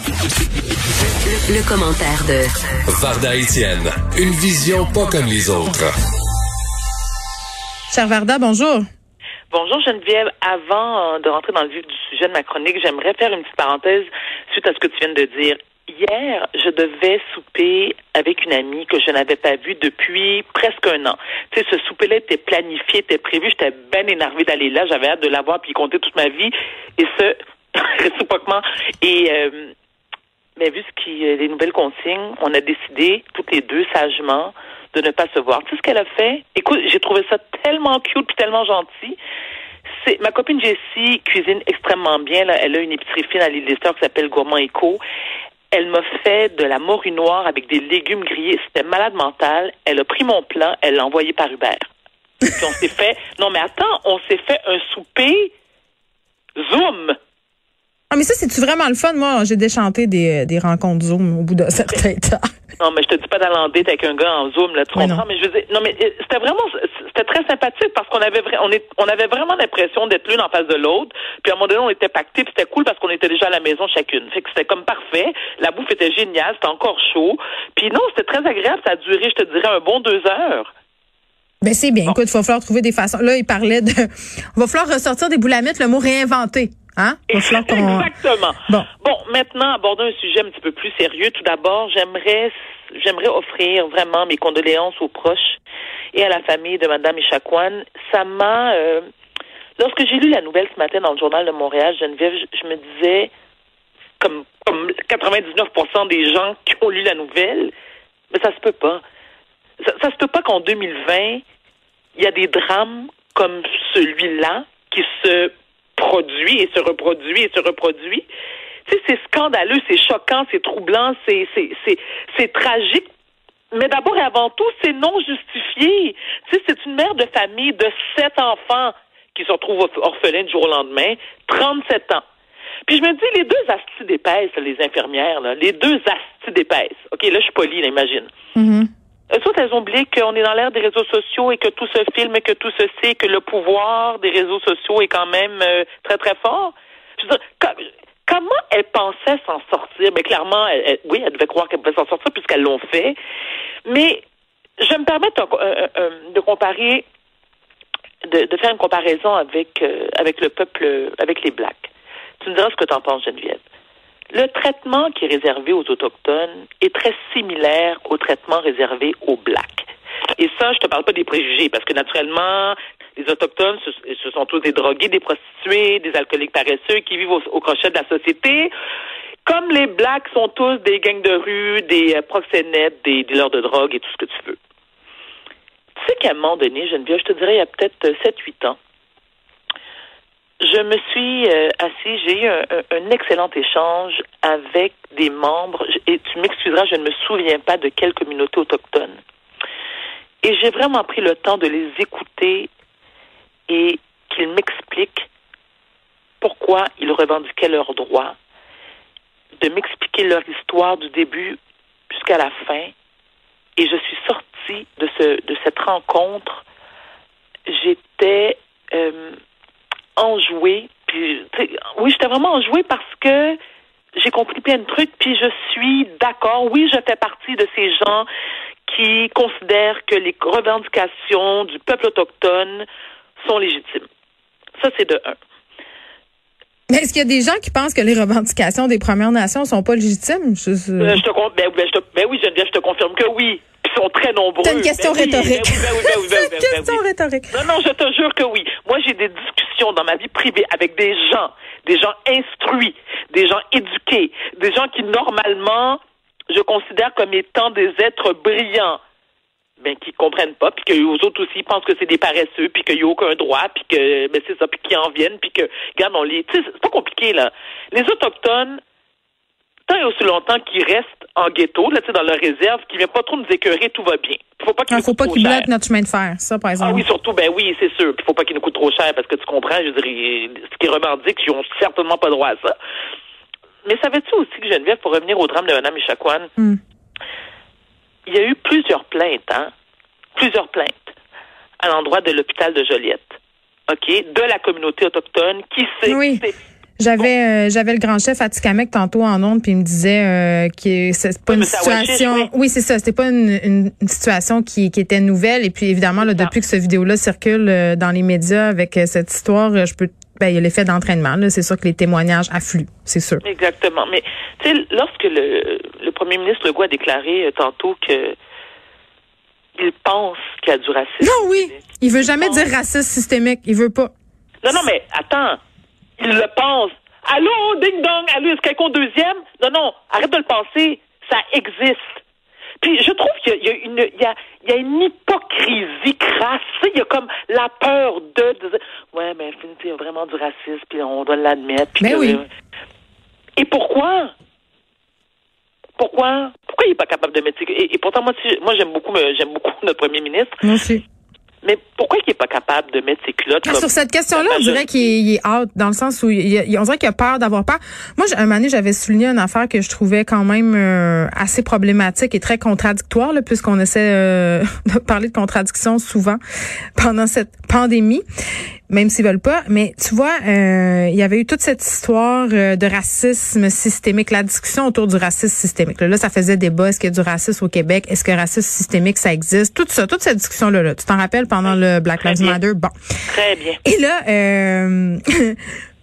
Le, commentaire de Varda Etienne, une vision pas comme les autres. Cher Varda, bonjour. Bonjour Geneviève. Avant euh, de rentrer dans le vif du sujet de ma chronique, j'aimerais faire une petite parenthèse suite à ce que tu viens de dire. Hier, je devais souper avec une amie que je n'avais pas vue depuis presque un an. Tu sais, ce souper-là était planifié, était prévu. J'étais bien énervée d'aller là. J'avais hâte de la voir puis compter toute ma vie. Et ce, réciproquement. Et euh, mais vu ce qui, euh, les nouvelles consignes, on a décidé toutes les deux sagement de ne pas se voir. Tu sais ce qu'elle a fait? Écoute, j'ai trouvé ça tellement cute puis tellement gentil. C'est ma copine Jessie cuisine extrêmement bien. Elle a une épicerie fine à l'île des qui s'appelle Gourmand Eco. Elle m'a fait de la morue noire avec des légumes grillés. C'était malade mental. Elle a pris mon plat, elle l'a envoyé par Uber. Puis on s'est fait. Non, mais attends, on s'est fait un souper Zoom. Ah, mais ça, c'est-tu vraiment le fun? Moi, j'ai déchanté des, des rencontres Zoom au bout d'un certain temps. Non, mais je te dis pas d'aller en date avec un gars en Zoom, là, tu comprends? Mais je veux dire, non, mais euh, c'était vraiment, c'était très sympathique parce qu'on avait, on, est, on avait vraiment l'impression d'être l'une en face de l'autre. Puis à un moment donné, on était pactés, puis c'était cool parce qu'on était déjà à la maison chacune. Fait que c'était comme parfait. La bouffe était géniale, c'était encore chaud. Puis non, c'était très agréable. Ça a duré, je te dirais, un bon deux heures. Ben c'est bien. Écoute, il va falloir trouver des façons. Là, il parlait de. Il va falloir ressortir des boulamites, le mot réinventer. Hein? Exactement. Bon. bon, maintenant, abordons un sujet un petit peu plus sérieux. Tout d'abord, j'aimerais j'aimerais offrir vraiment mes condoléances aux proches et à la famille de Madame Echaquan. Ça m'a euh, lorsque j'ai lu la nouvelle ce matin dans le journal de Montréal, Geneviève, je, me disais comme comme 99% des gens qui ont lu la nouvelle, mais ça se peut pas. Ça, ça se peut pas qu'en 2020, il y a des drames comme celui-là qui se produit et se reproduit et se reproduit. Tu sais, c'est scandaleux, c'est choquant, c'est troublant, c'est, c'est, c'est, c'est tragique. Mais d'abord et avant tout, c'est non justifié. Tu sais, c'est une mère de famille de sept enfants qui se retrouve orphelin du jour au lendemain, 37 ans. Puis je me dis, les deux astis d'épaisse, les infirmières, là, les deux astis d'épaisse. OK, là, je suis polie, imagine. Mm-hmm. Elles autres, elles oublié qu'on est dans l'ère des réseaux sociaux et que tout se filme et que tout se sait, que le pouvoir des réseaux sociaux est quand même euh, très, très fort. Je veux dire, comment elles pensaient s'en sortir? Mais clairement, oui, elles devaient croire qu'elles pouvaient s'en sortir puisqu'elles l'ont fait. Mais je me permets de comparer, de, faire une comparaison avec, euh, avec le peuple, avec les Blacks. Tu me diras ce que tu en penses, Geneviève. Le traitement qui est réservé aux Autochtones est très similaire au traitement réservé aux Blacks. Et ça, je te parle pas des préjugés, parce que naturellement, les Autochtones, ce, sont tous des drogués, des prostituées, des alcooliques paresseux qui vivent au, crochet de la société. Comme les Blacks sont tous des gangs de rue, des euh, proxénètes, des dealers de drogue et tout ce que tu veux. Tu sais qu'à un moment donné, Geneviève, je te dirais il y a peut-être 7-8 ans, je me suis euh, assise, j'ai eu un, excellent échange avec des membres, et tu m'excuseras, je ne me souviens pas de quelle communauté autochtone. Et j'ai vraiment pris le temps de les écouter et qu'ils m'expliquent pourquoi ils revendiquaient leurs droits, de m'expliquer leur histoire du début jusqu'à la fin. Et je suis sortie de, ce, de cette rencontre. J'étais euh, enjouée. Puis, oui, j'étais vraiment enjouée parce que j'ai compris plein de trucs, puis je suis d'accord. Oui, je fais partie de ces gens qui considèrent que les revendications du peuple autochtone sont légitimes. Ça, c'est de un. Mais est-ce qu'il y a des gens qui pensent que les revendications des Premières Nations sont pas légitimes? Je, euh, je te, ben, ben, je te, ben oui, Geneviève, je te confirme que oui sont très nombreux. C'est une question rhétorique. C'est une question rhétorique. Non, non, je te jure que oui. Moi, j'ai des discussions dans ma vie privée avec des gens, des gens instruits, des gens éduqués, des gens qui, normalement, je considère comme étant des êtres brillants ben qui comprennent pas, puis que aux autres aussi pensent que c'est des paresseux, puis qu'il n'y a aucun droit, puis que ben c'est ça, puis qu'ils en viennent, puis que regarde on les, c'est pas compliqué là. Les autochtones, tant et aussi longtemps qu'ils restent en ghetto, là, dans leur réserve, qu'ils ne viennent pas trop nous écœurer, tout va bien. Il faut pas qu'ils faut pas qu'ils bloquent notre chemin de fer, ça, par exemple. Ah oui, surtout, ben oui, c'est sûr. Il faut pas qu'ils nous coûtent trop cher, parce que tu comprends, je veux dire, ce qu'ils revendiquent, ils n'ont certainement pas droit à ça. Mais savais-tu aussi que Geneviève, pour revenir au drame de Mme Echaquan, hmm. il y a eu plusieurs plaintes, hein? Plusieurs plaintes à l'endroit de l'hôpital de Joliette. OK? De la communauté autochtone qui s'est. Oui. J'avais euh, j'avais le grand chef Atikamek tantôt en ondes puis il me disait euh, que c'est pas une situation oui, c'est ça, c'était pas une, une, situation qui, qui était nouvelle et puis évidemment là, depuis que ce vidéo là circule euh, dans les médias avec euh, cette histoire, je peux ben, il y a l'effet d'entraînement. C'est sûr que les témoignages affluent, c'est sûr. Exactement. Mais tu sais, lorsque le, le premier ministre Legault a déclaré tantôt que il pense qu'il y a du racisme. Non, oui. Il veut jamais dire racisme systémique. Il veut pas. Non, non, mais attends. Il le pense. Allô, ding dong, allô, est-ce quelqu'un deuxième? Non, non, arrête de le penser. Ça existe. Puis je trouve qu'il y a, une, il y a, il y a une hypocrisie crasse. Il y a comme la peur de, de ouais, mais il y a vraiment du racisme, puis on doit l'admettre. Mais oui. Et pourquoi? Pourquoi? Pourquoi il n'est pas capable de mettre et, et pourtant moi, moi j'aime beaucoup, j'aime beaucoup notre premier ministre. Aussi. Mais pourquoi il n'est pas capable de mettre ses culottes ah, Sur cette question-là, on dirait qu'il est out, dans le sens où il, on dirait qu'il a peur d'avoir peur. Moi, un moment donné, j'avais souligné une affaire que je trouvais quand même euh, assez problématique et très contradictoire, puisqu'on essaie euh, de parler de contradiction souvent pendant cette pandémie même s'ils veulent pas. Mais tu vois, euh, il y avait eu toute cette histoire euh, de racisme systémique, la discussion autour du racisme systémique. Là, ça faisait débat. Est-ce qu'il y a du racisme au Québec? Est-ce que le racisme systémique, ça existe? Tout ça, toute cette discussion-là. Là. Tu t'en rappelles pendant le Black Lives Matter? Bon. Très bien. Et là, euh,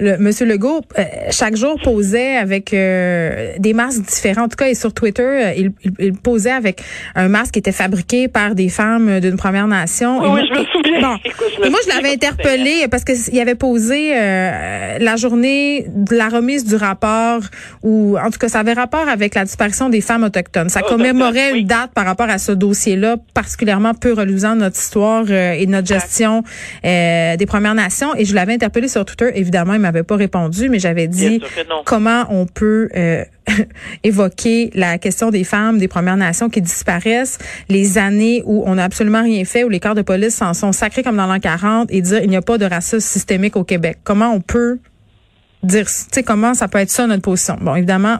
le, Monsieur Legault, euh, chaque jour posait avec euh, des masques différents. En tout cas, et sur Twitter, euh, il, il, posait avec un masque qui était fabriqué par des femmes d'une Première Nation. Oui, je me souviens. Bon. et moi, je l'avais interpellé parce qu'il avait posé la journée de la remise du rapport, ou en tout cas, ça avait rapport avec la disparition des femmes autochtones. Ça commémorait une date par rapport à ce dossier-là, particulièrement peu reluisant notre histoire et notre gestion des Premières Nations. Et je l'avais interpellé sur Twitter, évidemment m'avait pas répondu, mais j'avais dit comment on peut euh, évoquer la question des femmes des Premières Nations qui disparaissent, les années où on n'a absolument rien fait, où les corps de police s'en sont sacrés comme dans l'an 40 et dire il n'y a pas de racisme systémique au Québec. Comment on peut dire, tu sais, comment ça peut être ça notre position? Bon, évidemment,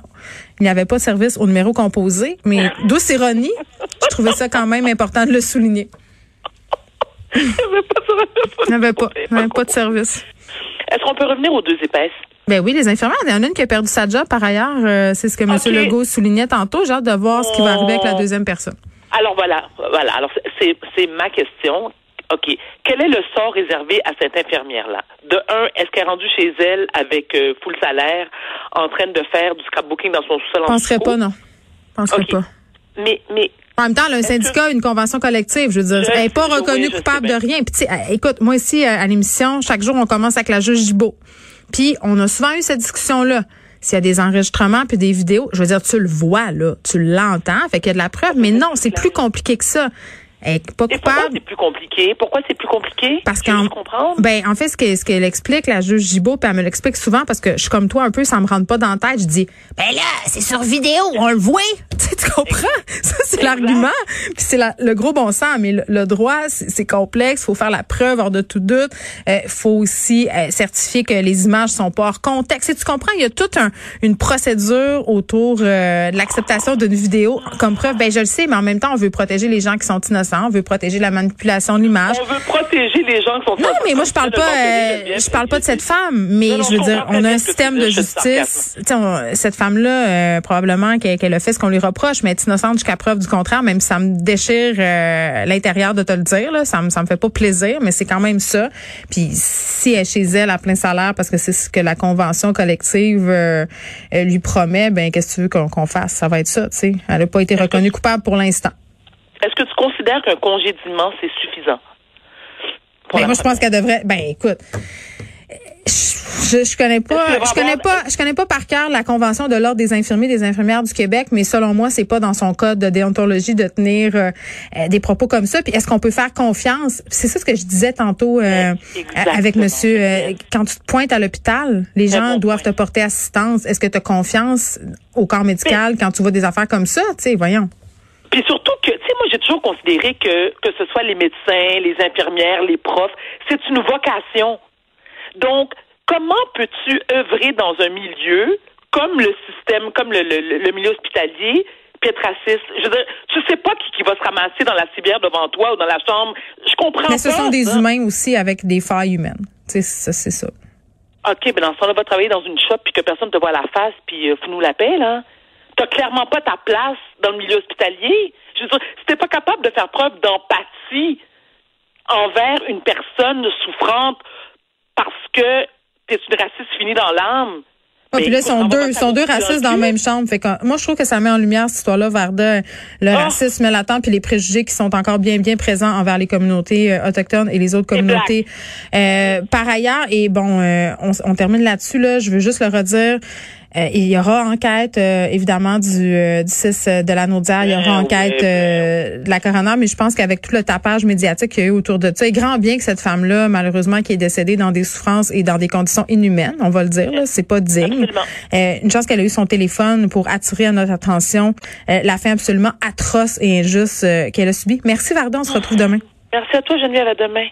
il n'y avait pas de service au numéro composé, mais douce ironie, je trouvais ça quand même important de le souligner. Il n'y avait pas, il n'y avait pas de service. Est-ce qu'on peut revenir aux deux épaisses? Ben oui, les infirmières. Il y en a une qui a perdu sa job par ailleurs. Euh, c'est ce que M. Legault soulignait tantôt. J'ai hâte de voir ce qui va arriver avec la oh. deuxième personne. Alors voilà, voilà. Alors c'est ma question. OK. Quel est le sort réservé à cette infirmière-là? De un, est-ce qu'elle est rendue chez elle avec euh, full salaire, en train de faire du scrapbooking dans son sous-sol? Je penserais pas, non. Je penserais pas. Mais, mais en même temps, un syndicat, une convention collective, je veux dire, elle n'est pas reconnue coupable de rien. Puis, euh, écoute, moi ici à l'émission, chaque jour, on commence avec la juge Gibault. Puis, on a souvent eu cette discussion-là. S'il y a des enregistrements puis des vidéos, je veux dire, tu le vois là, tu l'entends, fait qu'il y a de la preuve. Mais non, c'est plus compliqué que ça pas coupable. Pourquoi c'est plus compliqué? Pourquoi c'est plus compliqué? Parce qu'en ben en fait ce qu'elle ce qu'elle explique la juge Gibault, puis elle me l'explique souvent parce que je suis comme toi un peu, ça me rentre pas dans la tête. Je dis ben là c'est sur vidéo, on le voit. tu comprends? Ça c'est l'argument. Puis c'est le gros bon sens. Mais le, droit c'est complexe, faut faire la preuve hors de tout doute. Euh, faut aussi euh, certifier que les images sont pas hors contexte. Et tu comprends? Il y a toute une procédure autour euh, de l'acceptation d'une vidéo comme preuve. Ben je le sais, mais en même temps on veut protéger les gens qui sont innocents on veut protéger la manipulation de l'image. On veut protéger les gens qui sont Non, mais moi je parle pas euh, je parle pas de cette femme, mais je veux dire on a un système de justice. cette femme là euh, probablement qu'elle a fait ce qu'on lui reproche, mais elle est innocente jusqu'à preuve du contraire, même si ça me déchire euh, l'intérieur de te le dire là, ça me ça me fait pas plaisir, mais c'est quand même ça. Puis si elle est chez elle à plein salaire parce que c'est ce que la convention collective lui promet, ben qu'est-ce que tu veux qu'on fasse? Ça va être ça, tu sais. Elle a pas été reconnue coupable pour l'instant. Est-ce que tu considères qu'un congédiement, c'est suffisant? Ben, moi, je pense qu'elle devrait. Ben, écoute. Je, je connais pas, je connais pas, je connais pas par cœur la convention de l'ordre des infirmiers, des infirmières du Québec, mais selon moi, c'est pas dans son code de déontologie de tenir euh, euh, des propos comme ça. Puis est-ce qu'on peut faire confiance? C'est ça ce que je disais tantôt euh, avec Monsieur. quand tu te pointes à l'hôpital, les gens doivent te porter assistance. Est-ce que tu as confiance au corps médical quand tu vois des affaires comme ça? Tu sais, voyons. Puis surtout que, tu sais, moi, j'ai toujours considéré que, que ce soit les médecins, les infirmières, les profs, c'est une vocation. Donc, comment peux-tu œuvrer dans un milieu comme le système, comme le, le, milieu hospitalier, puis être raciste? Je veux dire, tu sais pas qui, qui va se ramasser dans la civière devant toi ou dans la chambre. Je comprends Mais ce sont des humains aussi avec des failles humaines. Tu sais, c'est ça. OK, ben dans ce temps-là, va travailler dans une shop puis que personne te voit la face puis euh, nous la paix, là. T'as clairement pas ta place dans le milieu hospitalier. Je veux dire, si t'es pas capable de faire preuve d'empathie envers une personne souffrante parce que t'es une raciste finie dans l'âme, ah, puis là, ils sont deux, sont deux racistes dans la même chambre. Fait que, moi, je trouve que ça met en lumière cette histoire-là, Varda, le ah. racisme latent puis les préjugés qui sont encore bien, bien présents envers les communautés euh, autochtones et les autres communautés. Euh, par ailleurs, et bon, euh, on, on termine là-dessus, là, je veux juste le redire, euh, il y aura enquête, euh, évidemment, du, euh, du 6 de la Naudière. Il y aura enquête de la coroner, mais je pense qu'avec tout le tapage médiatique qu'il y a eu autour de ça, et grand bien que cette femme-là, malheureusement, qui est décédée dans des souffrances et dans des conditions inhumaines, on va le dire, c'est pas digne. une chance qu'elle a eu son téléphone pour attirer à notre attention la fin absolument atroce et injuste qu'elle a subie. Merci, Varda. On se retrouve demain. Merci à toi, Geneviève. À demain.